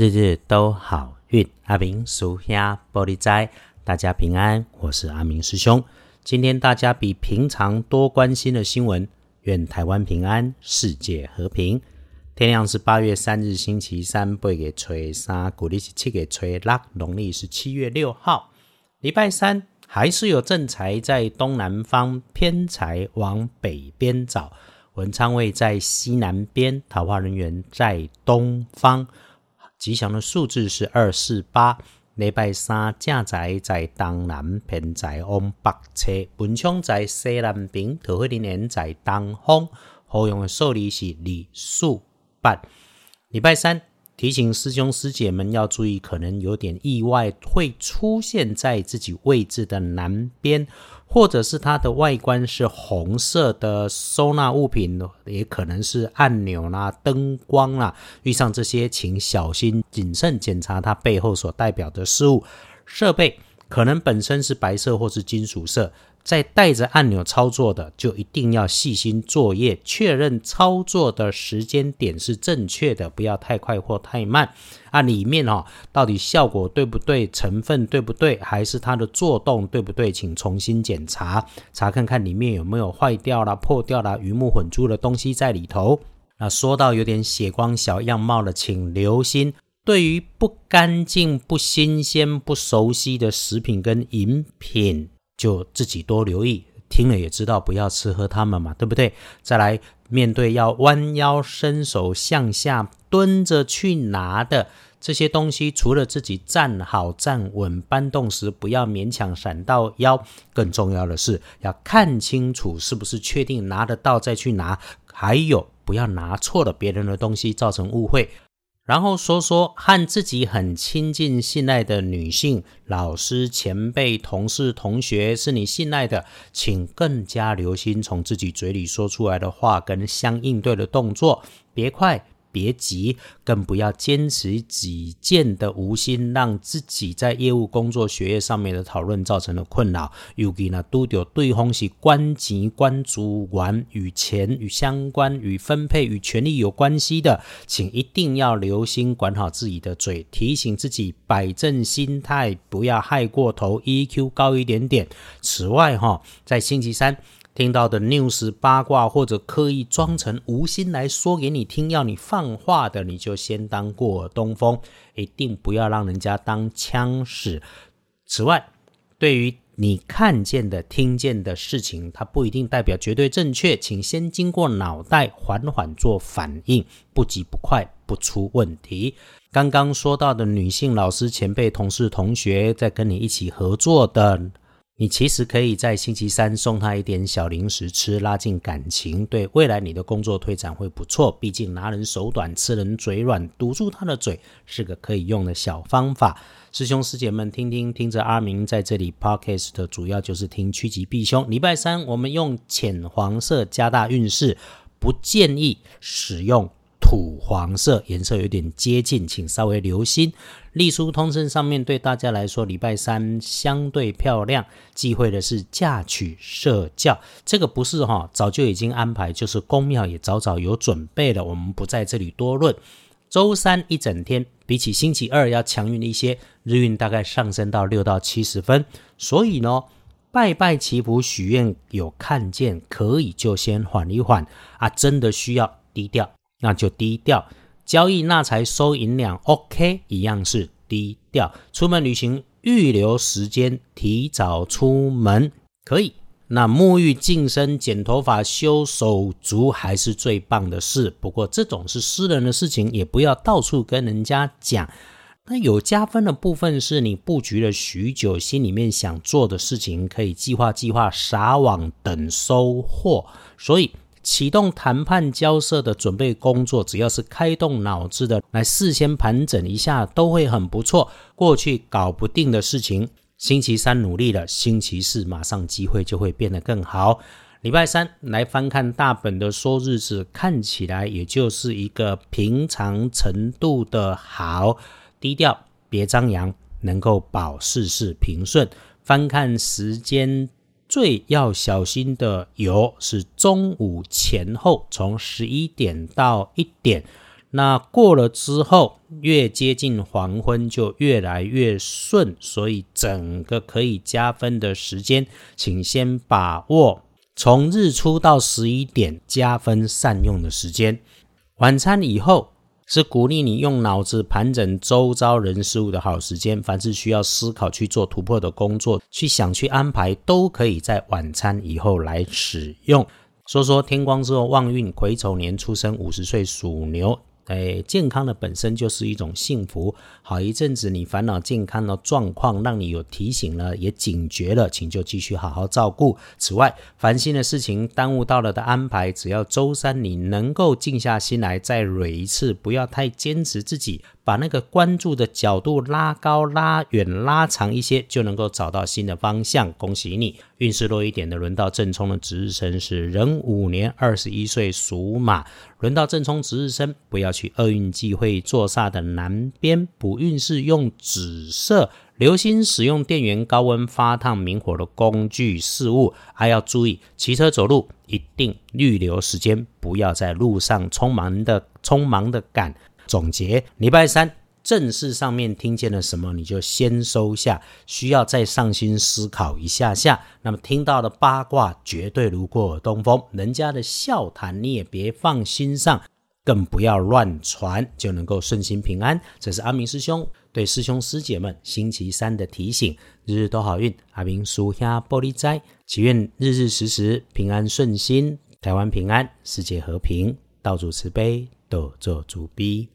日日都好运，阿明属下玻璃斋，大家平安，我是阿明师兄。今天大家比平常多关心的新闻，愿台湾平安，世界和平。天亮是八月三日星期三，八月初三，古历是七月吹六，农历是七月六号，礼拜三还是有正财在东南方，偏财往北边找，文昌位在西南边，桃花人员在东方。吉祥的数字是二四八。礼拜三正在在东南，偏在往北侧，文昌在西南边，桃花的年在东方。好用的数字是二四八。礼拜三提醒师兄师姐们要注意，可能有点意外会出现在自己位置的南边。或者是它的外观是红色的收纳物品，也可能是按钮啦、灯光啦。遇上这些，请小心谨慎检查它背后所代表的事物。设备可能本身是白色或是金属色。在带着按钮操作的，就一定要细心作业，确认操作的时间点是正确的，不要太快或太慢。啊，里面哦，到底效果对不对，成分对不对，还是它的作动对不对，请重新检查，查看看里面有没有坏掉了、破掉了、鱼目混珠的东西在里头。那说到有点血光小样貌的，请留心，对于不干净、不新鲜、不熟悉的食品跟饮品。就自己多留意，听了也知道不要吃喝他们嘛，对不对？再来面对要弯腰伸手向下蹲着去拿的这些东西，除了自己站好站稳搬动时不要勉强闪到腰，更重要的是要看清楚是不是确定拿得到再去拿，还有不要拿错了别人的东西造成误会。然后说说和自己很亲近、信赖的女性、老师、前辈、同事、同学，是你信赖的，请更加留心从自己嘴里说出来的话跟相应对的动作，别快。别急，更不要坚持己见的无心，让自己在业务、工作、学业上面的讨论造成了困扰。尤其呢，都有对方是关级、关主管与钱与相关、与分配与权利有关系的，请一定要留心管好自己的嘴，提醒自己摆正心态，不要害过头，EQ 高一点点。此外，哈，在星期三。听到的 news 八卦，或者刻意装成无心来说给你听，要你放话的，你就先当过东风，一定不要让人家当枪使。此外，对于你看见的、听见的事情，它不一定代表绝对正确，请先经过脑袋缓缓做反应，不急不快，不出问题。刚刚说到的女性老师、前辈、同事、同学，在跟你一起合作的。你其实可以在星期三送他一点小零食吃，拉近感情，对未来你的工作推展会不错。毕竟拿人手短，吃人嘴软，堵住他的嘴是个可以用的小方法。师兄师姐们，听听听着，阿明在这里 podcast 的主要就是听趋吉避凶。礼拜三我们用浅黄色加大运势，不建议使用。土黄色颜色有点接近，请稍微留心。隶书通身上面对大家来说，礼拜三相对漂亮。忌讳的是嫁娶社教，这个不是哈，早就已经安排，就是公庙也早早有准备了。我们不在这里多论。周三一整天比起星期二要强运一些，日运大概上升到六到七十分。所以呢，拜拜祈福许愿有看见可以就先缓一缓啊，真的需要低调。那就低调交易那才收银两，OK，一样是低调。出门旅行预留时间，提早出门可以。那沐浴净身、剪头发、修手足还是最棒的事。不过这种是私人的事情，也不要到处跟人家讲。那有加分的部分是你布局了许久，心里面想做的事情，可以计划计划，撒网等收获。所以。启动谈判交涉的准备工作，只要是开动脑子的，来事先盘整一下，都会很不错。过去搞不定的事情，星期三努力了，星期四马上机会就会变得更好。礼拜三来翻看大本的说日子，看起来也就是一个平常程度的好，低调，别张扬，能够保事事平顺。翻看时间。最要小心的有是中午前后，从十一点到一点，那过了之后，越接近黄昏就越来越顺，所以整个可以加分的时间，请先把握从日出到十一点加分善用的时间。晚餐以后是鼓励你用脑子盘整周遭人事物的好时间，凡是需要思考去做突破的工作，去想去安排，都可以在晚餐以后来使用。说说天光之后旺运，癸丑年出生，五十岁属牛。哎，健康的本身就是一种幸福。好一阵子，你烦恼健康的状况，让你有提醒了，也警觉了，请就继续好好照顾。此外，烦心的事情耽误到了的安排，只要周三你能够静下心来再蕊一次，不要太坚持自己。把那个关注的角度拉高、拉远、拉长一些，就能够找到新的方向。恭喜你，运势弱一点的，轮到正冲的值日生是壬午年，二十一岁属马。轮到正冲值日生，不要去厄运忌讳坐煞的南边补运势，用紫色，留心使用电源高温发烫明火的工具事物，还要注意骑车走路一定预留时间，不要在路上匆忙的、匆忙的赶。总结礼拜三正事上面听见了什么，你就先收下，需要再上心思考一下下。那么听到的八卦绝对如过耳东风，人家的笑谈你也别放心上，更不要乱传，就能够顺心平安。这是阿明师兄对师兄师姐们星期三的提醒，日日都好运。阿明属下玻璃斋，祈愿日日时时平安顺心，台湾平安，世界和平，道主慈悲，多做主逼。